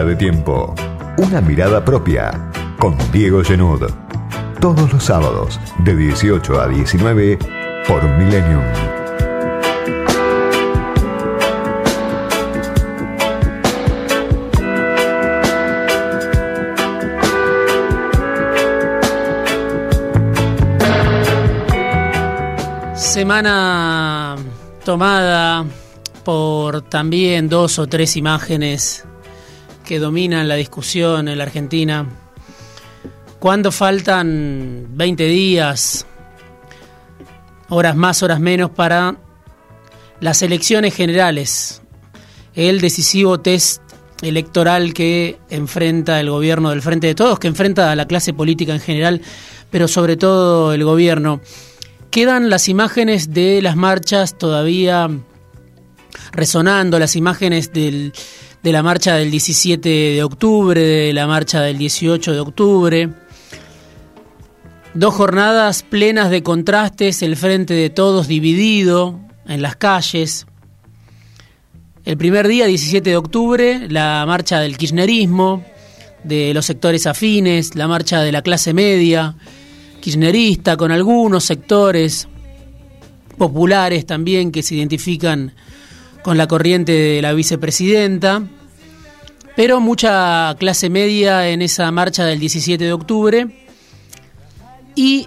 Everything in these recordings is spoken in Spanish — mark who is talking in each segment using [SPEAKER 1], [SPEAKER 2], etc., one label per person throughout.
[SPEAKER 1] De tiempo. Una mirada propia. Con Diego Genud. Todos los sábados, de 18 a 19, por Millennium.
[SPEAKER 2] Semana tomada por también dos o tres imágenes que dominan la discusión en la Argentina. Cuando faltan 20 días, horas más, horas menos, para las elecciones generales, el decisivo test electoral que enfrenta el gobierno del Frente de Todos, que enfrenta a la clase política en general, pero sobre todo el gobierno. Quedan las imágenes de las marchas todavía resonando, las imágenes del, de la marcha del 17 de octubre, de la marcha del 18 de octubre. Dos jornadas plenas de contrastes, el frente de todos dividido en las calles. El primer día, 17 de octubre, la marcha del kirchnerismo, de los sectores afines, la marcha de la clase media, kirchnerista, con algunos sectores populares también que se identifican con la corriente de la vicepresidenta, pero mucha clase media en esa marcha del 17 de octubre y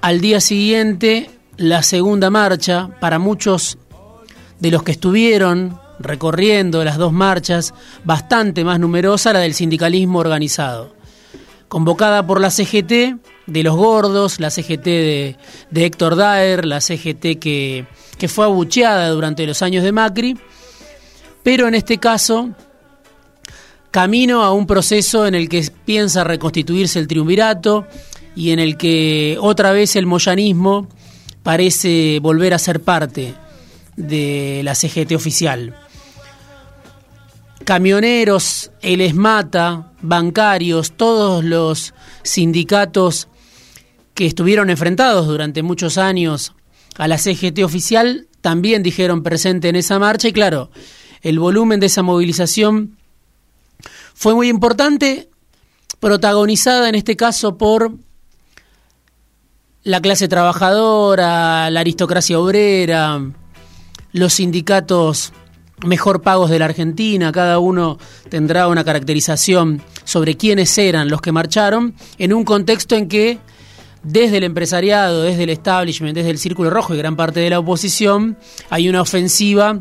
[SPEAKER 2] al día siguiente la segunda marcha para muchos de los que estuvieron recorriendo las dos marchas, bastante más numerosa la del sindicalismo organizado, convocada por la CGT de los gordos, la CGT de, Héctor Daer, la CGT que, que fue abucheada durante los años de Macri, pero en este caso camino a un proceso en el que piensa reconstituirse el triunvirato y en el que otra vez el moyanismo parece volver a ser parte de la CGT oficial. Camioneros, el ESMATA, bancarios, todos los sindicatos que estuvieron enfrentados durante muchos años a la CGT oficial, también dijeron presente en esa marcha y claro, el volumen de esa movilización fue muy importante, protagonizada en este caso por la clase trabajadora, la aristocracia obrera, los sindicatos mejor pagos de la Argentina, cada uno tendrá una caracterización sobre quiénes eran los que marcharon, en un contexto en que desde el empresariado, desde el establishment, desde el Círculo Rojo y gran parte de la oposición, hay una ofensiva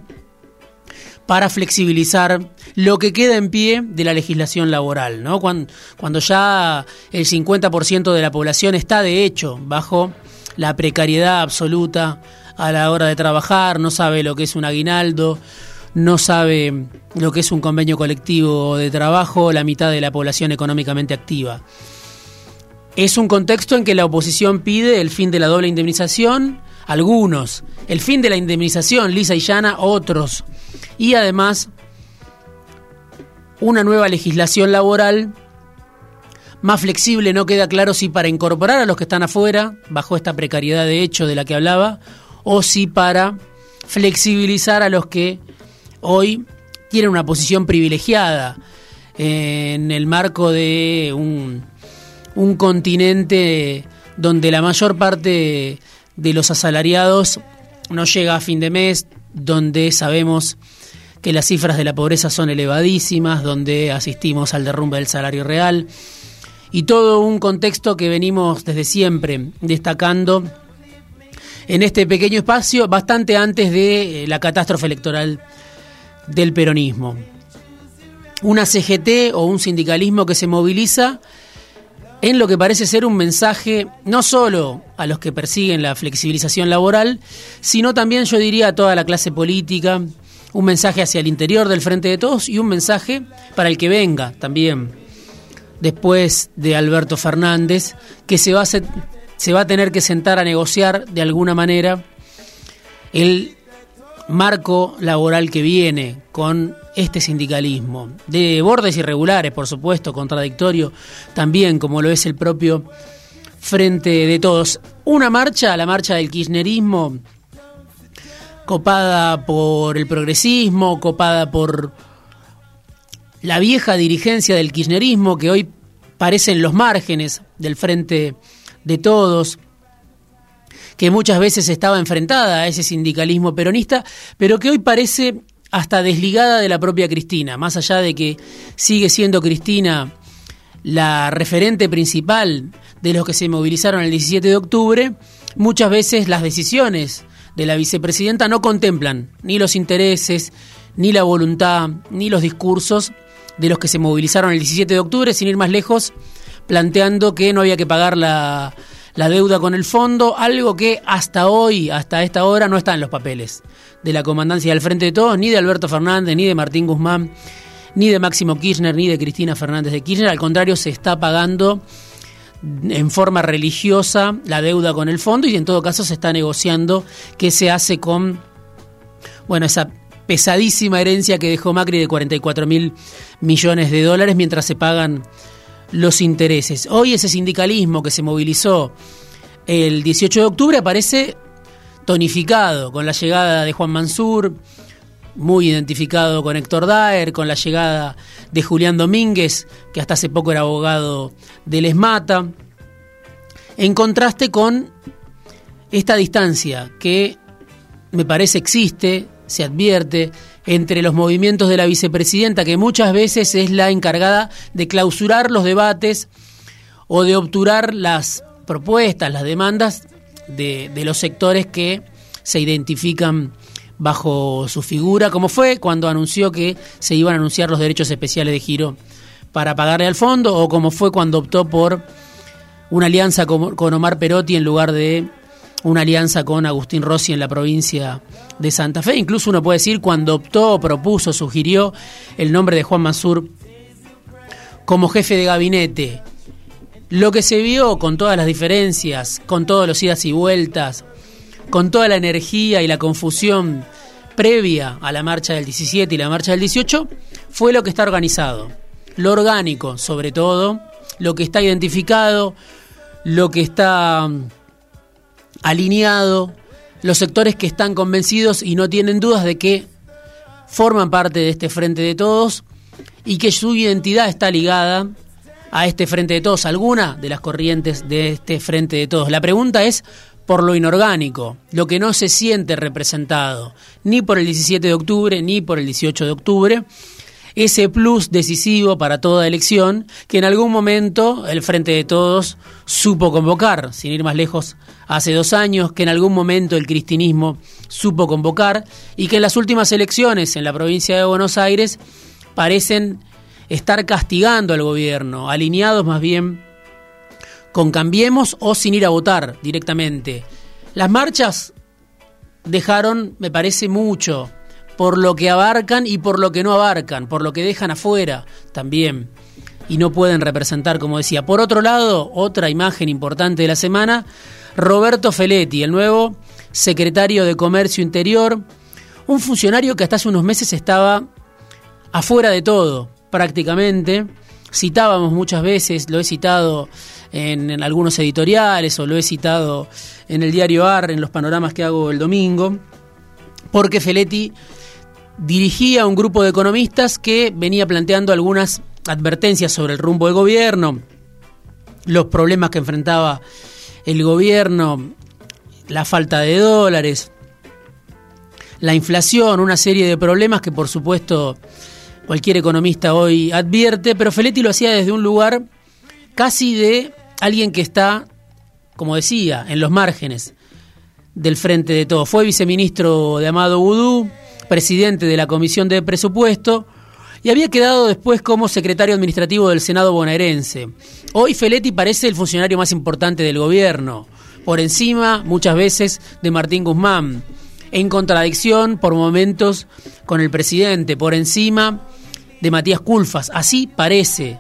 [SPEAKER 2] para flexibilizar lo que queda en pie de la legislación laboral, ¿no? Cuando, cuando ya el 50% de la población está de hecho bajo la precariedad absoluta a la hora de trabajar, no sabe lo que es un aguinaldo, no sabe lo que es un convenio colectivo de trabajo, la mitad de la población económicamente activa. Es un contexto en que la oposición pide el fin de la doble indemnización, algunos, el fin de la indemnización lisa y llana, otros, y además una nueva legislación laboral más flexible, no queda claro si para incorporar a los que están afuera, bajo esta precariedad de hecho de la que hablaba, o si para flexibilizar a los que hoy tienen una posición privilegiada en el marco de un un continente donde la mayor parte de los asalariados no llega a fin de mes, donde sabemos que las cifras de la pobreza son elevadísimas, donde asistimos al derrumbe del salario real y todo un contexto que venimos desde siempre destacando en este pequeño espacio bastante antes de eh, la catástrofe electoral del peronismo. Una CGT o un sindicalismo que se moviliza en lo que parece ser un mensaje no solo a los que persiguen la flexibilización laboral, sino también yo diría a toda la clase política, un mensaje hacia el interior del Frente de Todos y un mensaje para el que venga también después de Alberto Fernández, que se va a, se va a tener que sentar a negociar de alguna manera el marco laboral que viene con este sindicalismo, de bordes irregulares, por supuesto, contradictorio también, como lo es el propio Frente de Todos. Una marcha, la marcha del kirchnerismo, copada por el progresismo, copada por la vieja dirigencia del kirchnerismo que hoy parece en los márgenes del frente de todos, que muchas veces estaba enfrentada a ese sindicalismo peronista, pero que hoy parece hasta desligada de la propia Cristina, más allá de que sigue siendo Cristina la referente principal de los que se movilizaron el 17 de octubre, muchas veces las decisiones de la vicepresidenta no contemplan ni los intereses, ni la voluntad, ni los discursos de los que se movilizaron el 17 de octubre, sin ir más lejos, planteando que no había que pagar la, la deuda con el fondo, algo que hasta hoy, hasta esta hora, no está en los papeles de la comandancia del Frente de Todos, ni de Alberto Fernández, ni de Martín Guzmán, ni de Máximo Kirchner, ni de Cristina Fernández de Kirchner. Al contrario, se está pagando en forma religiosa la deuda con el fondo y en todo caso se está negociando qué se hace con bueno, esa pesadísima herencia que dejó Macri de 44 mil millones de dólares mientras se pagan los intereses. Hoy ese sindicalismo que se movilizó el 18 de octubre aparece tonificado con la llegada de Juan Mansur, muy identificado con Héctor Daer, con la llegada de Julián Domínguez, que hasta hace poco era abogado del ESMATA, en contraste con esta distancia que me parece existe, se advierte, entre los movimientos de la vicepresidenta, que muchas veces es la encargada de clausurar los debates o de obturar las propuestas, las demandas de, los sectores que se identifican bajo su figura, como fue cuando anunció que se iban a anunciar los derechos especiales de giro para pagarle al fondo, o como fue cuando optó por una alianza con, Omar Perotti en lugar de una alianza con Agustín Rossi en la provincia de Santa Fe. Incluso uno puede decir cuando optó, propuso, sugirió el nombre de Juan Mansur como jefe de gabinete lo que se vio con todas las diferencias, con todos los idas y vueltas, con toda la energía y la confusión previa a la marcha del 17 y la marcha del 18, fue lo que está organizado. Lo orgánico, sobre todo, lo que está identificado, lo que está alineado, los sectores que están convencidos y no tienen dudas de que forman parte de este frente de todos y que su identidad está ligada a este Frente de Todos, alguna de las corrientes de este Frente de Todos. La pregunta es por lo inorgánico, lo que no se siente representado, ni por el 17 de octubre, ni por el 18 de octubre, ese plus decisivo para toda elección que en algún momento el Frente de Todos supo convocar, sin ir más lejos, hace dos años, que en algún momento el cristinismo supo convocar y que en las últimas elecciones en la provincia de Buenos Aires parecen estar castigando al gobierno, alineados más bien con Cambiemos o sin ir a votar directamente. Las marchas dejaron, me parece, mucho por lo que abarcan y por lo que no abarcan, por lo que dejan afuera también y no pueden representar, como decía. Por otro lado, otra imagen importante de la semana, Roberto Feletti, el nuevo secretario de Comercio Interior, un funcionario que hasta hace unos meses estaba afuera de todo, prácticamente. Citábamos muchas veces, lo he citado en, algunos editoriales o lo he citado en el diario AR, en los panoramas que hago el domingo, porque Feletti dirigía un grupo de economistas que venía planteando algunas advertencias sobre el rumbo del gobierno, los problemas que enfrentaba el gobierno, la falta de dólares, la inflación, una serie de problemas que por supuesto cualquier economista hoy advierte, pero Feletti lo hacía desde un lugar casi de alguien que está, como decía, en los márgenes del frente de todo. Fue viceministro de Amado Vudú, presidente de la Comisión de Presupuesto y había quedado después como secretario administrativo del Senado bonaerense. Hoy Feletti parece el funcionario más importante del gobierno, por encima muchas veces de Martín Guzmán, en contradicción por momentos con el presidente, por encima de Matías Culfas. Así parece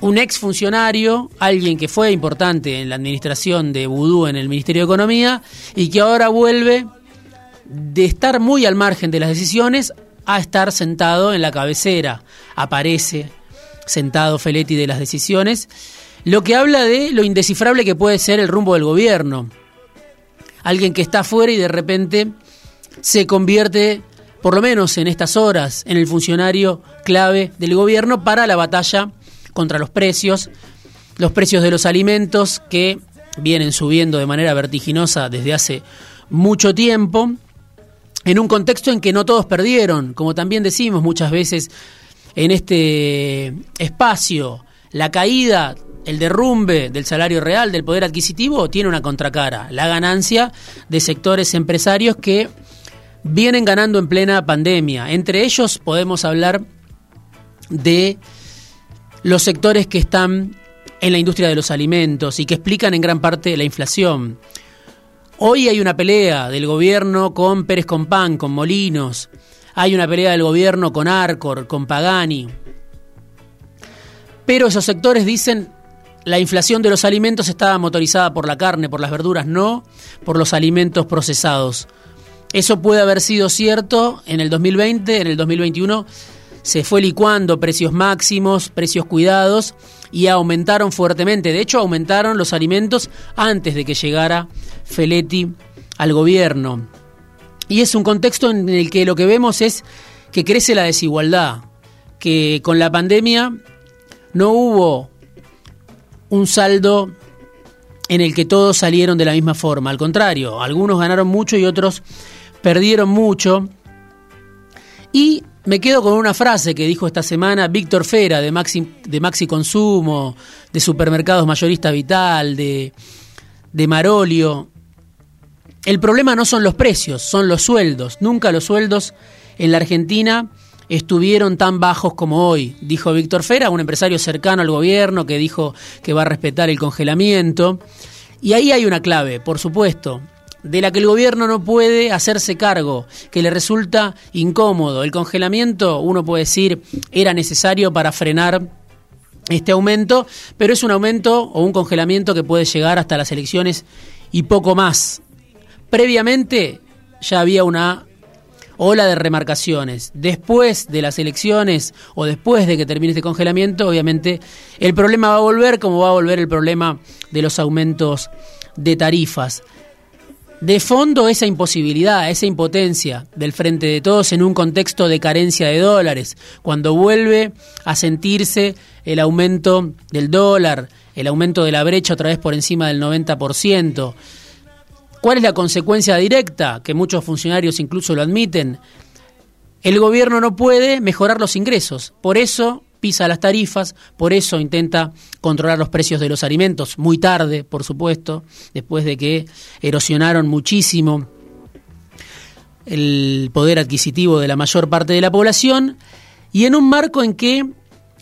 [SPEAKER 2] un ex funcionario, alguien que fue importante en la administración de Vudú en el Ministerio de Economía y que ahora vuelve de estar muy al margen de las decisiones a estar sentado en la cabecera. Aparece sentado Feletti de las decisiones, lo que habla de lo indescifrable que puede ser el rumbo del gobierno. Alguien que está afuera y de repente se convierte por lo menos en estas horas, en el funcionario clave del gobierno para la batalla contra los precios, los precios de los alimentos que vienen subiendo de manera vertiginosa desde hace mucho tiempo, en un contexto en que no todos perdieron, como también decimos muchas veces en este espacio, la caída, el derrumbe del salario real, del poder adquisitivo, tiene una contracara, la ganancia de sectores empresarios que vienen ganando en plena pandemia. Entre ellos podemos hablar de los sectores que están en la industria de los alimentos y que explican en gran parte la inflación. Hoy hay una pelea del gobierno con Pérez Compán, con Molinos. Hay una pelea del gobierno con Arcor, con Pagani. Pero esos sectores dicen la inflación de los alimentos estaba motorizada por la carne, por las verduras, no por los alimentos procesados. Eso puede haber sido cierto en el 2020, en el 2021 se fue licuando precios máximos, precios cuidados y aumentaron fuertemente. De hecho, aumentaron los alimentos antes de que llegara Feletti al gobierno. Y es un contexto en el que lo que vemos es que crece la desigualdad, que con la pandemia no hubo un saldo en el que todos salieron de la misma forma. Al contrario, algunos ganaron mucho y otros perdieron mucho. Y me quedo con una frase que dijo esta semana Víctor Fera de Maxi, de Maxi Consumo, de Supermercados Mayorista Vital, de, de Marolio. El problema no son los precios, son los sueldos. Nunca los sueldos en la Argentina estuvieron tan bajos como hoy, dijo Víctor Fera, un empresario cercano al gobierno que dijo que va a respetar el congelamiento. Y ahí hay una clave, por supuesto de la que el gobierno no puede hacerse cargo, que le resulta incómodo. El congelamiento, uno puede decir, era necesario para frenar este aumento, pero es un aumento o un congelamiento que puede llegar hasta las elecciones y poco más. Previamente ya había una ola de remarcaciones. Después de las elecciones o después de que termine este congelamiento, obviamente el problema va a volver como va a volver el problema de los aumentos de tarifas de fondo esa imposibilidad, esa impotencia del frente de todos en un contexto de carencia de dólares, cuando vuelve a sentirse el aumento del dólar, el aumento de la brecha otra vez por encima del 90%. ¿Cuál es la consecuencia directa? Que muchos funcionarios incluso lo admiten. El gobierno no puede mejorar los ingresos. Por eso pisa las tarifas, por eso intenta controlar los precios de los alimentos, muy tarde, por supuesto, después de que erosionaron muchísimo el poder adquisitivo de la mayor parte de la población, y en un marco en que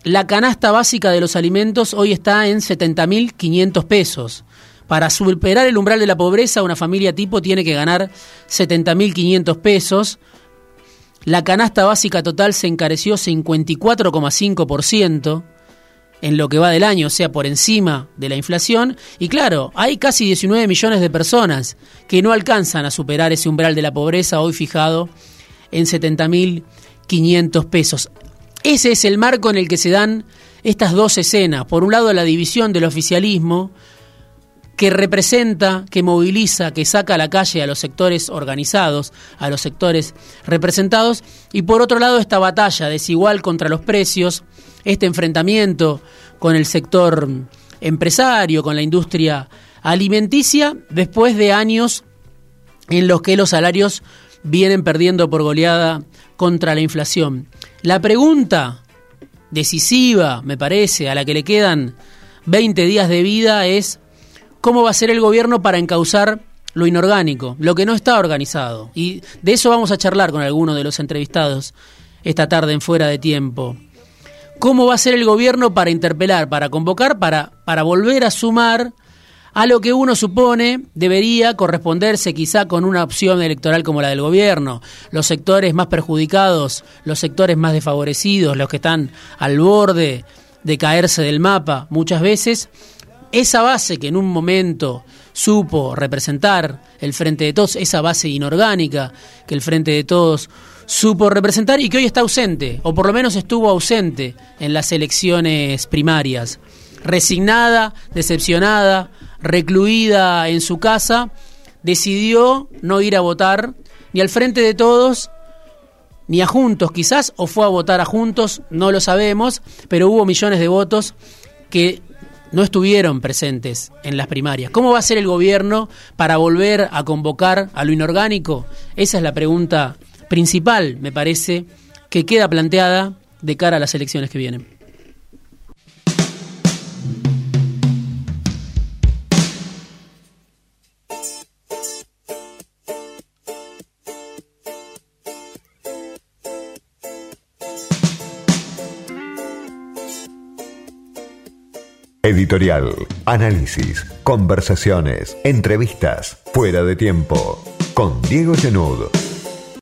[SPEAKER 2] la canasta básica de los alimentos hoy está en 70.500 pesos. Para superar el umbral de la pobreza, una familia tipo tiene que ganar 70.500 pesos, la canasta básica total se encareció 54,5% en lo que va del año, o sea, por encima de la inflación. Y claro, hay casi 19 millones de personas que no alcanzan a superar ese umbral de la pobreza hoy fijado en 70.500 pesos. Ese es el marco en el que se dan estas dos escenas. Por un lado, la división del oficialismo, que representa, que moviliza, que saca a la calle a los sectores organizados, a los sectores representados, y por otro lado esta batalla desigual contra los precios, este enfrentamiento con el sector empresario, con la industria alimenticia, después de años en los que los salarios vienen perdiendo por goleada contra la inflación. La pregunta decisiva, me parece, a la que le quedan 20 días de vida es cómo va a ser el gobierno para encauzar lo inorgánico, lo que no está organizado. Y de eso vamos a charlar con algunos de los entrevistados esta tarde en Fuera de Tiempo. ¿Cómo va a ser el gobierno para interpelar, para convocar, para, para volver a sumar a lo que uno supone debería corresponderse quizá con una opción electoral como la del gobierno? Los sectores más perjudicados, los sectores más desfavorecidos, los que están al borde de caerse del mapa muchas veces, esa base que en un momento supo representar el Frente de Todos, esa base inorgánica que el Frente de Todos supo representar y que hoy está ausente, o por lo menos estuvo ausente en las elecciones primarias. Resignada, decepcionada, recluida en su casa, decidió no ir a votar ni al Frente de Todos ni a Juntos quizás, o fue a votar a Juntos, no lo sabemos, pero hubo millones de votos que no estuvieron presentes en las primarias. ¿Cómo va a ser el gobierno para volver a convocar a lo inorgánico? Esa es la pregunta principal, me parece, que queda planteada de cara a las elecciones que vienen.
[SPEAKER 1] Editorial, análisis, conversaciones, entrevistas, fuera de tiempo, con Diego Genud.